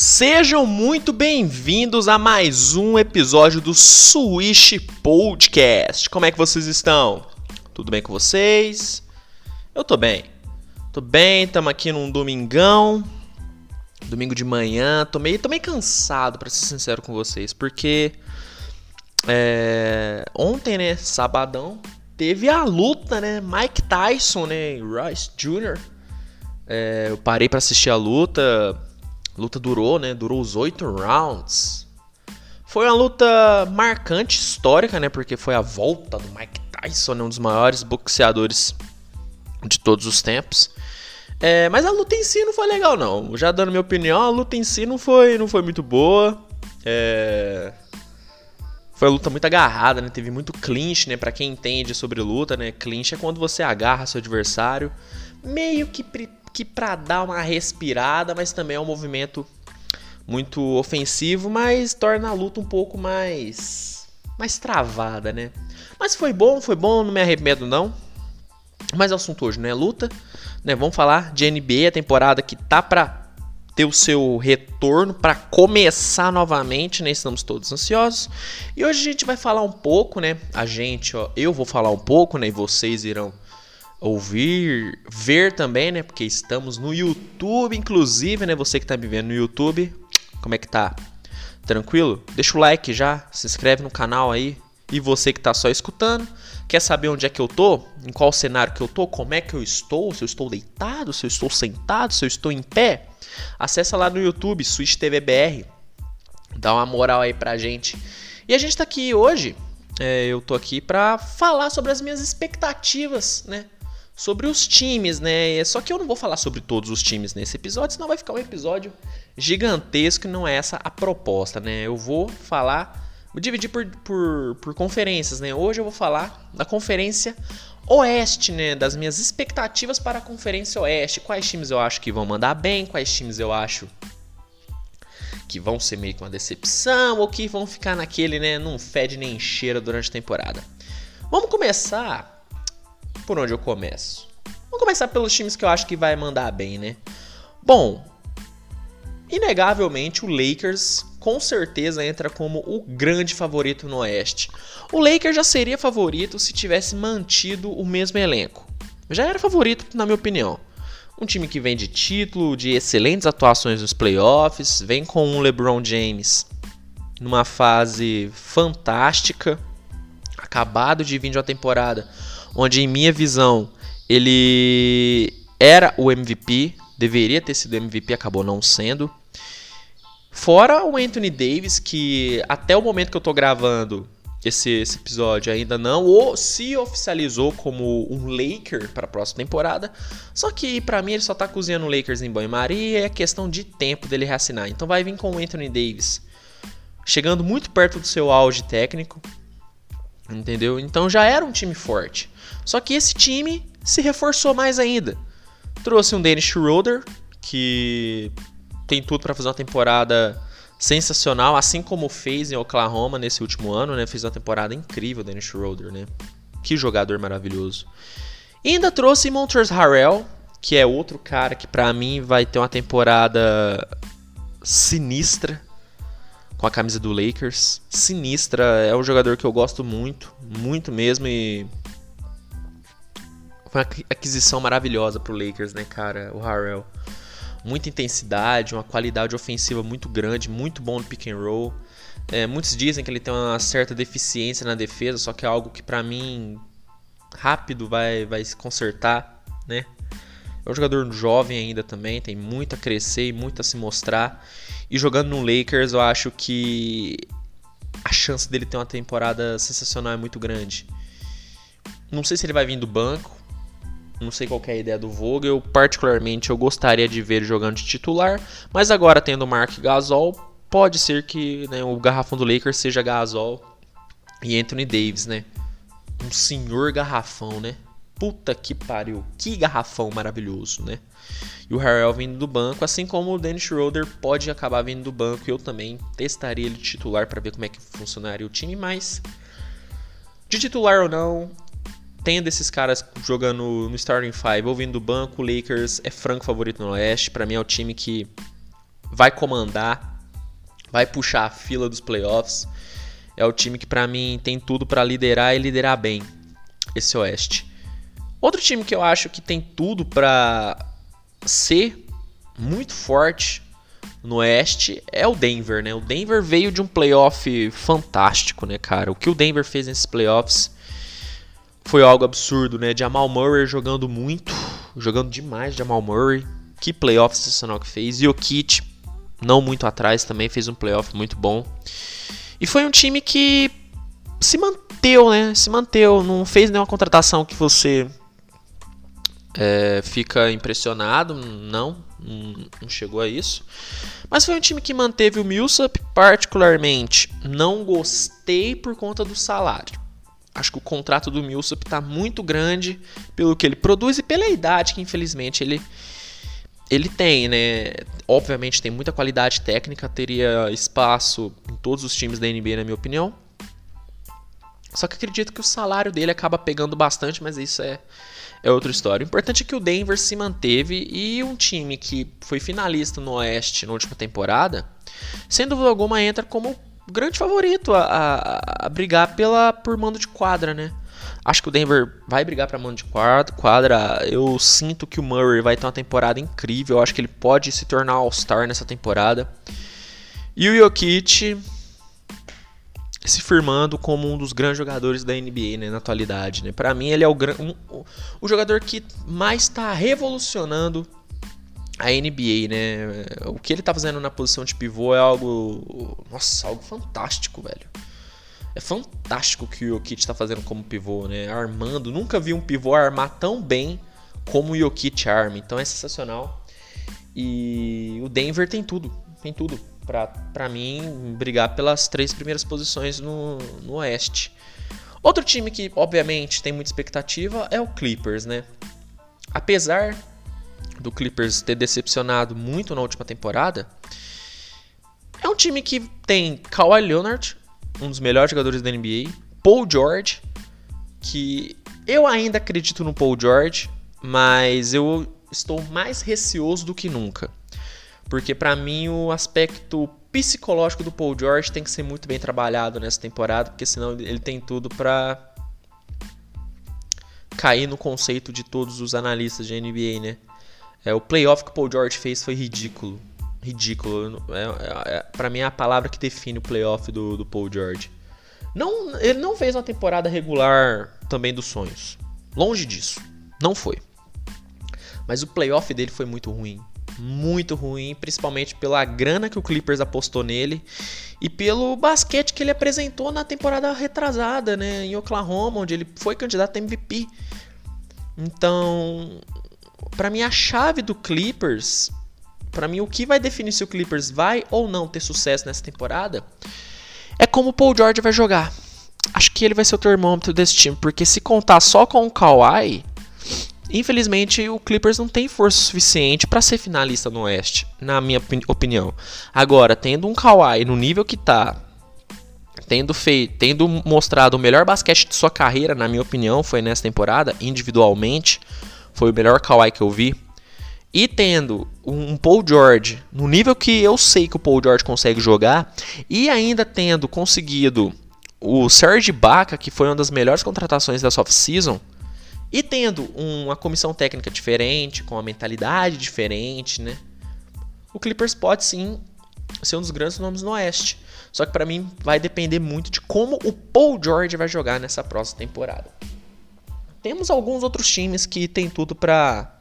Sejam muito bem-vindos a mais um episódio do Switch Podcast. Como é que vocês estão? Tudo bem com vocês? Eu tô bem. Tô bem, estamos aqui num domingão. Domingo de manhã. Tô meio, tô meio cansado, pra ser sincero com vocês, porque é, ontem, né, sabadão, teve a luta, né? Mike Tyson, né? Royce Jr. É, eu parei para assistir a luta a luta durou, né? Durou os oito rounds. Foi uma luta marcante, histórica, né? Porque foi a volta do Mike Tyson, né? um dos maiores boxeadores de todos os tempos. É, mas a luta em si não foi legal, não. Já dando minha opinião, a luta em si não foi, não foi muito boa. É... Foi uma luta muito agarrada, né? Teve muito clinch, né? Pra quem entende sobre luta, né? Clinch é quando você agarra seu adversário meio que que para dar uma respirada, mas também é um movimento muito ofensivo, mas torna a luta um pouco mais mais travada, né? Mas foi bom, foi bom, não me arrependo não. Mas o assunto hoje não é luta, né? Vamos falar de NBA, a temporada que tá para ter o seu retorno para começar novamente, né? Estamos todos ansiosos. E hoje a gente vai falar um pouco, né? A gente, ó, eu vou falar um pouco, né? E vocês irão ouvir, ver também, né? Porque estamos no YouTube, inclusive, né? Você que está me vendo no YouTube, como é que tá? Tranquilo? Deixa o like já, se inscreve no canal aí. E você que está só escutando, quer saber onde é que eu tô? Em qual cenário que eu tô? Como é que eu estou? Se eu estou deitado, se eu estou sentado, se eu estou em pé? Acessa lá no YouTube, Switch TV BR. Dá uma moral aí pra gente. E a gente tá aqui hoje, é, eu tô aqui pra falar sobre as minhas expectativas, né? Sobre os times, né? Só que eu não vou falar sobre todos os times nesse episódio, senão vai ficar um episódio gigantesco e não é essa a proposta, né? Eu vou falar, vou dividir por, por, por conferências, né? Hoje eu vou falar da conferência Oeste, né? Das minhas expectativas para a conferência Oeste. Quais times eu acho que vão mandar bem, quais times eu acho que vão ser meio que uma decepção ou que vão ficar naquele, né? Não fede nem cheira durante a temporada. Vamos começar por onde eu começo? Vamos começar pelos times que eu acho que vai mandar bem, né? Bom, inegavelmente o Lakers com certeza entra como o grande favorito no Oeste. O Lakers já seria favorito se tivesse mantido o mesmo elenco. Já era favorito, na minha opinião. Um time que vem de título, de excelentes atuações nos playoffs, vem com um LeBron James numa fase fantástica, acabado de vir de uma temporada onde, em minha visão, ele era o MVP, deveria ter sido MVP, acabou não sendo. Fora o Anthony Davis, que até o momento que eu tô gravando esse, esse episódio ainda não, ou se oficializou como um Laker para a próxima temporada. Só que para mim ele só tá cozinhando o Lakers em banho-maria é questão de tempo dele reassinar. Então vai vir com o Anthony Davis chegando muito perto do seu auge técnico, entendeu? Então já era um time forte. Só que esse time se reforçou mais ainda. Trouxe um Dennis Schroeder, que tem tudo para fazer uma temporada sensacional, assim como fez em Oklahoma nesse último ano, né? Fez uma temporada incrível, Dennis Schroeder, né? Que jogador maravilhoso. E ainda trouxe Montrezl Harrell, que é outro cara que para mim vai ter uma temporada sinistra com a camisa do Lakers. Sinistra, é um jogador que eu gosto muito, muito mesmo e foi uma aquisição maravilhosa pro Lakers, né, cara? O Harrell. Muita intensidade, uma qualidade ofensiva muito grande, muito bom no pick and roll. É, muitos dizem que ele tem uma certa deficiência na defesa, só que é algo que para mim rápido vai, vai se consertar, né? É um jogador jovem ainda também, tem muito a crescer e muito a se mostrar. E jogando no Lakers, eu acho que a chance dele ter uma temporada sensacional é muito grande. Não sei se ele vai vir do banco, não sei qual é a ideia do Vogel. Particularmente, eu gostaria de ver ele jogando de titular. Mas agora, tendo o Mark Gasol, pode ser que né, o garrafão do Lakers seja Gasol e Anthony Davis, né? Um senhor garrafão, né? Puta que pariu. Que garrafão maravilhoso, né? E o Harrell vindo do banco, assim como o Dennis Schroeder pode acabar vindo do banco. Eu também testaria ele de titular para ver como é que funcionaria o time, mas de titular ou não, tendo esses caras jogando no starting five ou vindo do banco, o Lakers é franco favorito no Oeste. Para mim é o time que vai comandar, vai puxar a fila dos playoffs. É o time que para mim tem tudo para liderar e liderar bem esse Oeste. Outro time que eu acho que tem tudo para ser muito forte no Oeste é o Denver, né? O Denver veio de um playoff fantástico, né, cara? O que o Denver fez nesses playoffs foi algo absurdo, né? Jamal Murray jogando muito, jogando demais Jamal Murray. Que playoff sensacional que fez. Jokic, não muito atrás, também fez um playoff muito bom. E foi um time que se manteve, né? Se manteve, não fez nenhuma contratação que você é, fica impressionado, não, não chegou a isso. Mas foi um time que manteve o Millsap, particularmente não gostei por conta do salário. Acho que o contrato do Millsap está muito grande pelo que ele produz e pela idade que infelizmente ele ele tem, né? Obviamente tem muita qualidade técnica, teria espaço em todos os times da NBA, na minha opinião. Só que acredito que o salário dele acaba pegando bastante, mas isso é é outra história. O importante é que o Denver se manteve e um time que foi finalista no Oeste na última temporada, sem dúvida alguma, entra como grande favorito a, a, a brigar pela, por mando de quadra, né? Acho que o Denver vai brigar para mando de quadra. Eu sinto que o Murray vai ter uma temporada incrível. Eu acho que ele pode se tornar All-Star nessa temporada. E o Jokic, se firmando como um dos grandes jogadores da NBA né, na atualidade. Né? Para mim, ele é o, um, o jogador que mais está revolucionando a NBA. Né? O que ele está fazendo na posição de pivô é algo. Nossa, algo fantástico, velho. É fantástico o que o Jokic está fazendo como pivô, né? Armando. Nunca vi um pivô armar tão bem como o Jokic arma. Então é sensacional. E o Denver tem tudo. Tem tudo para mim brigar pelas três primeiras posições no, no Oeste. Outro time que, obviamente, tem muita expectativa é o Clippers, né? Apesar do Clippers ter decepcionado muito na última temporada, é um time que tem Kawhi Leonard, um dos melhores jogadores da NBA, Paul George, que eu ainda acredito no Paul George, mas eu estou mais receoso do que nunca. Porque para mim o aspecto psicológico do Paul George tem que ser muito bem trabalhado nessa temporada, porque senão ele tem tudo para cair no conceito de todos os analistas de NBA, né? É, o playoff que o Paul George fez foi ridículo. Ridículo. É, é, é, para mim é a palavra que define o playoff do, do Paul George. Não, ele não fez uma temporada regular também dos sonhos. Longe disso. Não foi. Mas o playoff dele foi muito ruim muito ruim, principalmente pela grana que o Clippers apostou nele e pelo basquete que ele apresentou na temporada retrasada, né, em Oklahoma, onde ele foi candidato a MVP. Então, para mim a chave do Clippers, para mim o que vai definir se o Clippers vai ou não ter sucesso nessa temporada é como o Paul George vai jogar. Acho que ele vai ser o termômetro desse time, porque se contar só com o Kawhi, Infelizmente, o Clippers não tem força suficiente para ser finalista no Oeste, na minha opinião. Agora, tendo um Kawhi no nível que tá, tendo feito, tendo mostrado o melhor basquete de sua carreira, na minha opinião, foi nessa temporada, individualmente, foi o melhor Kawhi que eu vi. E tendo um Paul George no nível que eu sei que o Paul George consegue jogar, e ainda tendo conseguido o Serge Ibaka, que foi uma das melhores contratações da off-season, e tendo uma comissão técnica diferente, com uma mentalidade diferente, né? O Clippers pode sim ser um dos grandes nomes no Oeste. Só que para mim vai depender muito de como o Paul George vai jogar nessa próxima temporada. Temos alguns outros times que tem tudo para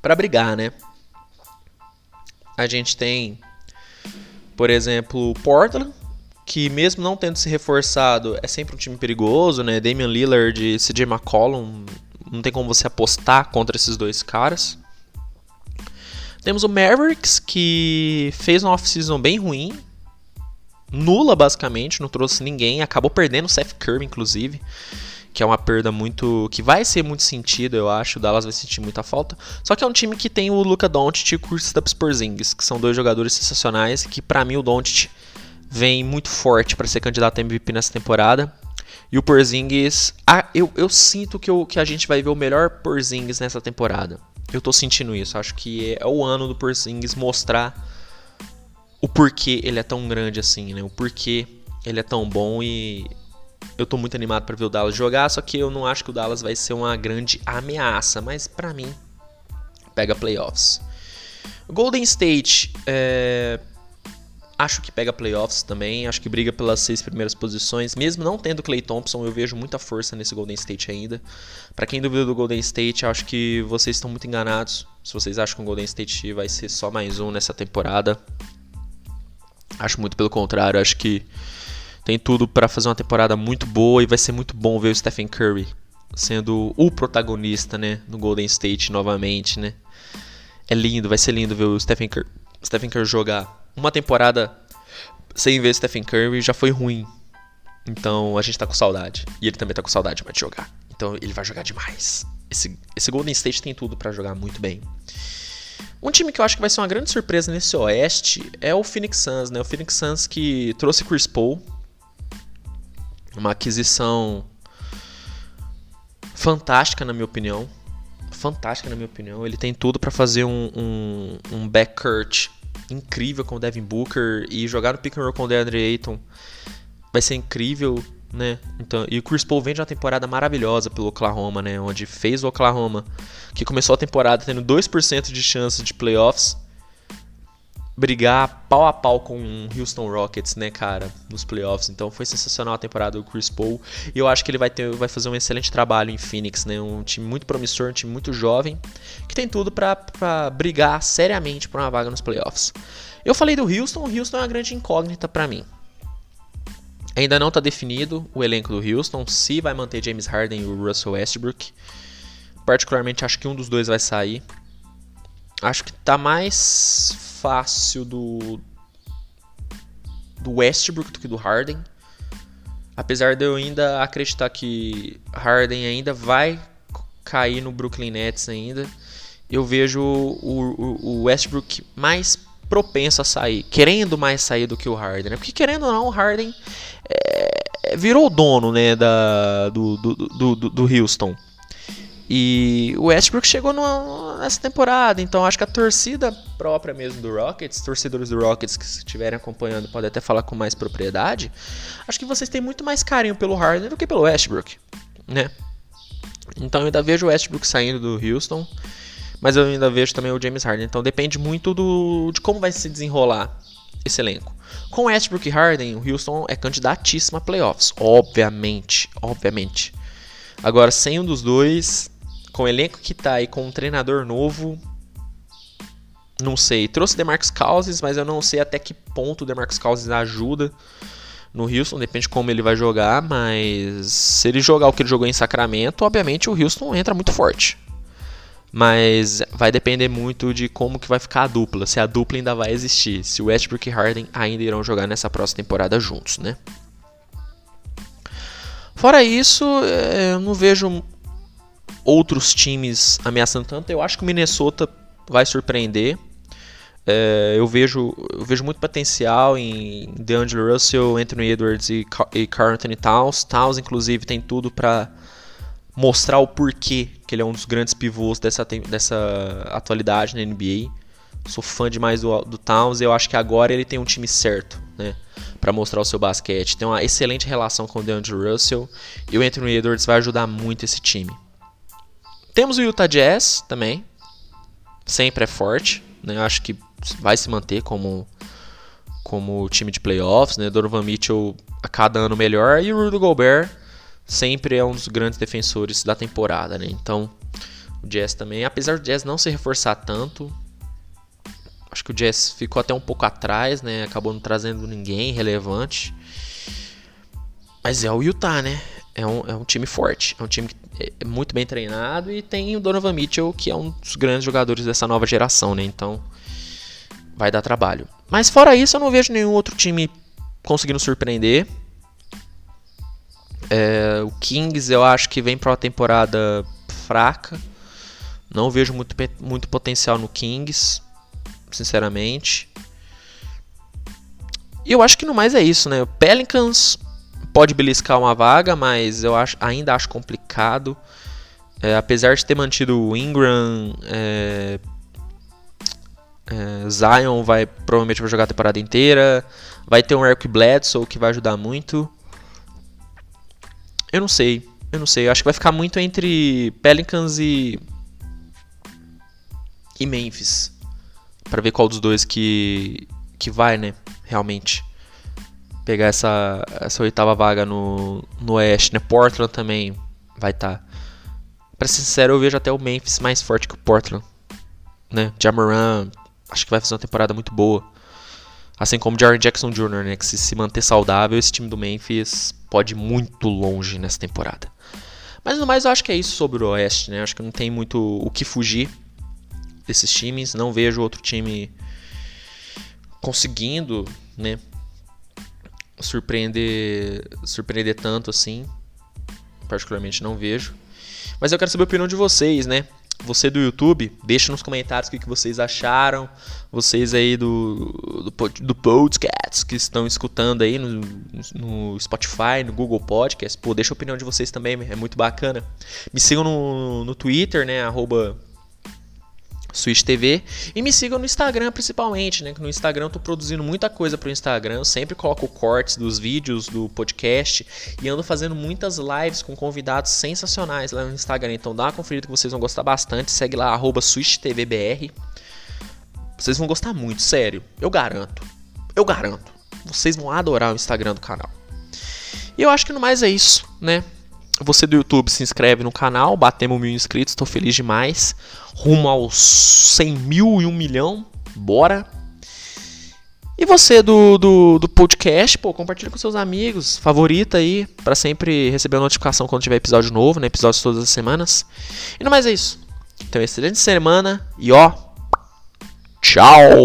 para brigar, né? A gente tem, por exemplo, Portland, que mesmo não tendo se reforçado, é sempre um time perigoso, né? Damian Lillard e CJ McCollum, não tem como você apostar contra esses dois caras. Temos o Mavericks, que fez uma off-season bem ruim, nula basicamente, não trouxe ninguém, acabou perdendo o Seth Curry, inclusive, que é uma perda muito. que vai ser muito sentido, eu acho. O Dallas vai sentir muita falta. Só que é um time que tem o Luca Doncic e o Kristaps Porzingis, que são dois jogadores sensacionais, que para mim o Doncic vem muito forte para ser candidato a MVP nessa temporada. E o Porzingis, ah, eu, eu sinto que, eu, que a gente vai ver o melhor Porzingis nessa temporada. Eu tô sentindo isso. Acho que é o ano do Porzingis mostrar o porquê ele é tão grande assim, né? O porquê ele é tão bom e eu tô muito animado para ver o Dallas jogar, só que eu não acho que o Dallas vai ser uma grande ameaça, mas para mim pega playoffs. Golden State, é... acho que pega playoffs também, acho que briga pelas seis primeiras posições, mesmo não tendo Clay Thompson, eu vejo muita força nesse Golden State ainda. Para quem duvida do Golden State, acho que vocês estão muito enganados. Se vocês acham que o Golden State vai ser só mais um nessa temporada, acho muito pelo contrário, acho que tem tudo para fazer uma temporada muito boa e vai ser muito bom ver o Stephen Curry sendo o protagonista, né, no Golden State novamente, né? É lindo, vai ser lindo ver o Stephen Curry, Stephen Curry jogar. Uma temporada sem ver Stephen Curry já foi ruim. Então a gente tá com saudade. E ele também tá com saudade de jogar. Então ele vai jogar demais. Esse, esse Golden State tem tudo para jogar muito bem. Um time que eu acho que vai ser uma grande surpresa nesse Oeste é o Phoenix Suns, né? O Phoenix Suns que trouxe Chris Paul, uma aquisição fantástica, na minha opinião. Fantástica, na minha opinião. Ele tem tudo para fazer um, um, um backcourt incrível com o Devin Booker e jogar no pick and roll com o DeAndre Ayton vai ser incrível, né? Então, e o Chris Paul vem de uma temporada maravilhosa pelo Oklahoma, né? Onde fez o Oklahoma, que começou a temporada tendo 2% de chance de playoffs, brigar pau a pau com o Houston Rockets, né, cara, nos playoffs. Então foi sensacional a temporada do Chris Paul. E eu acho que ele vai, ter, vai fazer um excelente trabalho em Phoenix, né? Um time muito promissor, um time muito jovem, que tem tudo para brigar seriamente por uma vaga nos playoffs. Eu falei do Houston, o Houston é uma grande incógnita para mim. Ainda não está definido o elenco do Houston, se vai manter James Harden e o Russell Westbrook. Particularmente acho que um dos dois vai sair. Acho que tá mais fácil do do Westbrook do que do Harden. Apesar de eu ainda acreditar que Harden ainda vai cair no Brooklyn Nets ainda, eu vejo o, o, o Westbrook mais propenso a sair, querendo mais sair do que o Harden, né? Porque querendo ou não, o Harden é, virou o dono, né, da, do, do, do, do Houston. E o Westbrook chegou nessa temporada, então acho que a torcida própria mesmo do Rockets, torcedores do Rockets que estiverem acompanhando podem até falar com mais propriedade. Acho que vocês têm muito mais carinho pelo Harden do que pelo Westbrook, né? Então eu ainda vejo o Westbrook saindo do Houston, mas eu ainda vejo também o James Harden. Então depende muito do, de como vai se desenrolar esse elenco. Com Westbrook e Harden, o Houston é candidatíssimo a playoffs, obviamente, obviamente. Agora, sem um dos dois, com o elenco que tá aí com um treinador novo, não sei. Trouxe DeMarcus Cousins, mas eu não sei até que ponto o DeMarcus Cousins ajuda no Houston, depende de como ele vai jogar, mas se ele jogar o que ele jogou em Sacramento, obviamente o Houston entra muito forte. Mas vai depender muito de como que vai ficar a dupla, se a dupla ainda vai existir, se o Westbrook e Harden ainda irão jogar nessa próxima temporada juntos, né? Fora isso, é, eu não vejo outros times ameaçando tanto. Eu acho que o Minnesota vai surpreender. É, eu, vejo, eu vejo muito potencial em DeAngelo Russell, Anthony Edwards e, e Carl Anthony Towns. Towns, inclusive, tem tudo para mostrar o porquê que ele é um dos grandes pivôs dessa, dessa atualidade na NBA. Sou fã demais do, do Towns e eu acho que agora ele tem um time certo, né? Para mostrar o seu basquete. Tem uma excelente relação com o DeAndre Russell e o Anthony Edwards vai ajudar muito esse time. Temos o Utah Jazz também. Sempre é forte. Né? Eu acho que vai se manter como, como time de playoffs. Né? Donovan Mitchell a cada ano melhor. E o Rudy Gobert sempre é um dos grandes defensores da temporada. Né? Então, o Jazz também. Apesar do Jazz não se reforçar tanto. Acho que o Jazz ficou até um pouco atrás, né? Acabou não trazendo ninguém relevante. Mas é o Utah, né? É um, é um time forte. É um time que é muito bem treinado e tem o Donovan Mitchell, que é um dos grandes jogadores dessa nova geração, né? Então vai dar trabalho. Mas fora isso, eu não vejo nenhum outro time conseguindo surpreender. É, o Kings eu acho que vem para uma temporada fraca. Não vejo muito, muito potencial no Kings, sinceramente. E eu acho que no mais é isso, né? O Pelicans pode beliscar uma vaga, mas eu acho, ainda acho complicado. É, apesar de ter mantido o Ingram, é, é, Zion vai provavelmente vai jogar a temporada inteira. Vai ter um Eric Bledsoe que vai ajudar muito. Eu não sei. Eu não sei. Eu acho que vai ficar muito entre Pelicans e. e Memphis. para ver qual dos dois que. que vai, né? Realmente. Pegar essa, essa oitava vaga no, no Oeste, né? Portland também vai estar. Tá. Pra ser sincero, eu vejo até o Memphis mais forte que o Portland. Né? Jamoran, acho que vai fazer uma temporada muito boa. Assim como o Jaren Jackson Jr., né? Que se se manter saudável, esse time do Memphis pode ir muito longe nessa temporada. Mas no mais, eu acho que é isso sobre o Oeste, né? Acho que não tem muito o que fugir desses times. Não vejo outro time conseguindo, né? Surpreender, surpreender tanto assim. Particularmente não vejo. Mas eu quero saber a opinião de vocês, né? Você do YouTube, deixa nos comentários o que, vocês acharam. Vocês aí do, do, do podcast que estão escutando aí no, no Spotify, no Google Podcast. Pô, deixa a opinião de vocês também, é muito bacana. Me sigam no, no Twitter, né? Arroba Switch TV. E me sigam no Instagram principalmente, né? Que no Instagram eu tô produzindo muita coisa pro Instagram. Eu sempre coloco cortes dos vídeos do podcast e ando fazendo muitas lives com convidados sensacionais lá no Instagram. Então dá uma conferida que vocês vão gostar bastante. Segue lá, SwitchTVBR. Vocês vão gostar muito, sério. Eu garanto. Eu garanto. Vocês vão adorar o Instagram do canal. E eu acho que no mais é isso, né? Você do YouTube se inscreve no canal, batemos mil inscritos, estou feliz demais. Rumo aos 100 mil e um milhão, bora! E você do, do, do podcast, pô, compartilha com seus amigos, favorita aí, para sempre receber a notificação quando tiver episódio novo, né? Episódios todas as semanas. E no mais é isso. Então, excelente semana e ó, tchau!